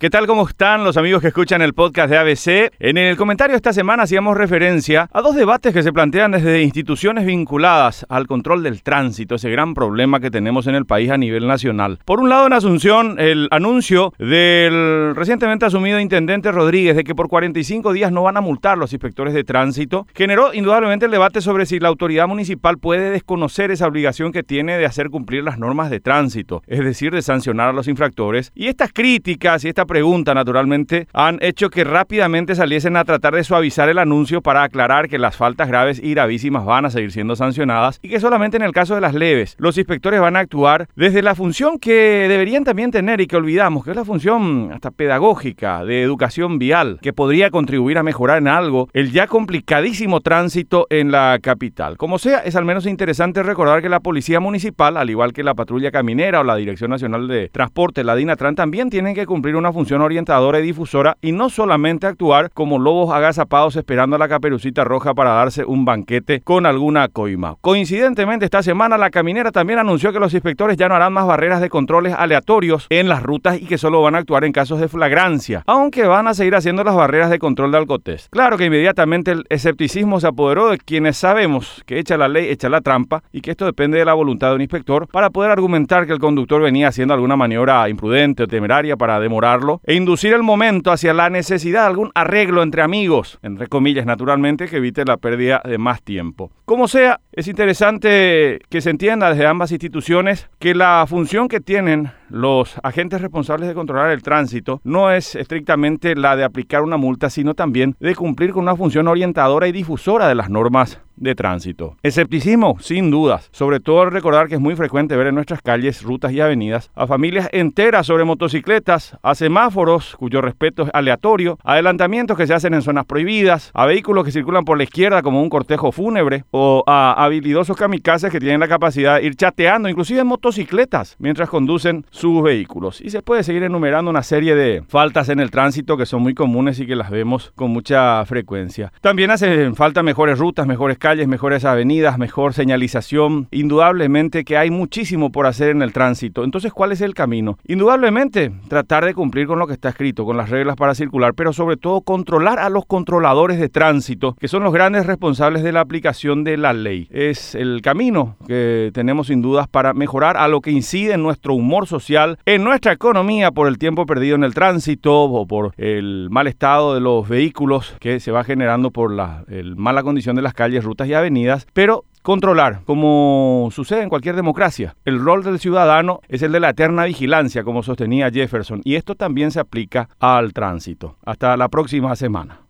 ¿Qué tal? ¿Cómo están los amigos que escuchan el podcast de ABC? En el comentario esta semana hacíamos referencia a dos debates que se plantean desde instituciones vinculadas al control del tránsito, ese gran problema que tenemos en el país a nivel nacional. Por un lado, en Asunción, el anuncio del recientemente asumido intendente Rodríguez de que por 45 días no van a multar los inspectores de tránsito, generó indudablemente el debate sobre si la autoridad municipal puede desconocer esa obligación que tiene de hacer cumplir las normas de tránsito, es decir, de sancionar a los infractores. Y estas críticas y esta pregunta, naturalmente, han hecho que rápidamente saliesen a tratar de suavizar el anuncio para aclarar que las faltas graves y gravísimas van a seguir siendo sancionadas y que solamente en el caso de las leves los inspectores van a actuar desde la función que deberían también tener y que olvidamos, que es la función hasta pedagógica de educación vial, que podría contribuir a mejorar en algo el ya complicadísimo tránsito en la capital. Como sea, es al menos interesante recordar que la Policía Municipal, al igual que la Patrulla Caminera o la Dirección Nacional de Transporte, la DINATRAN, también tienen que cumplir una función orientadora y difusora y no solamente actuar como lobos agazapados esperando a la caperucita roja para darse un banquete con alguna coima. Coincidentemente, esta semana la caminera también anunció que los inspectores ya no harán más barreras de controles aleatorios en las rutas y que solo van a actuar en casos de flagrancia, aunque van a seguir haciendo las barreras de control de alcotés. Claro que inmediatamente el escepticismo se apoderó de quienes sabemos que echa la ley, echa la trampa y que esto depende de la voluntad de un inspector para poder argumentar que el conductor venía haciendo alguna maniobra imprudente o temeraria para demorarlo e inducir el momento hacia la necesidad de algún arreglo entre amigos, entre comillas naturalmente, que evite la pérdida de más tiempo. Como sea, es interesante que se entienda desde ambas instituciones que la función que tienen los agentes responsables de controlar el tránsito no es estrictamente la de aplicar una multa, sino también de cumplir con una función orientadora y difusora de las normas de tránsito. Escepticismo, sin dudas, sobre todo al recordar que es muy frecuente ver en nuestras calles, rutas y avenidas a familias enteras sobre motocicletas, a semáforos cuyo respeto es aleatorio, adelantamientos que se hacen en zonas prohibidas, a vehículos que circulan por la izquierda como un cortejo fúnebre o a habilidosos kamikazes que tienen la capacidad de ir chateando, inclusive en motocicletas, mientras conducen sus vehículos. Y se puede seguir enumerando una serie de faltas en el tránsito que son muy comunes y que las vemos con mucha frecuencia. También hacen falta mejores rutas, mejores calles, mejores avenidas, mejor señalización. Indudablemente que hay muchísimo por hacer en el tránsito. Entonces, ¿cuál es el camino? Indudablemente, tratar de cumplir con lo que está escrito, con las reglas para circular, pero sobre todo controlar a los controladores de tránsito, que son los grandes responsables de la aplicación de la ley. Es el camino que tenemos sin dudas para mejorar a lo que incide en nuestro humor social en nuestra economía por el tiempo perdido en el tránsito o por el mal estado de los vehículos que se va generando por la mala condición de las calles, rutas y avenidas, pero controlar, como sucede en cualquier democracia. El rol del ciudadano es el de la eterna vigilancia, como sostenía Jefferson, y esto también se aplica al tránsito. Hasta la próxima semana.